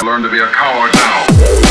I learned to be a coward now.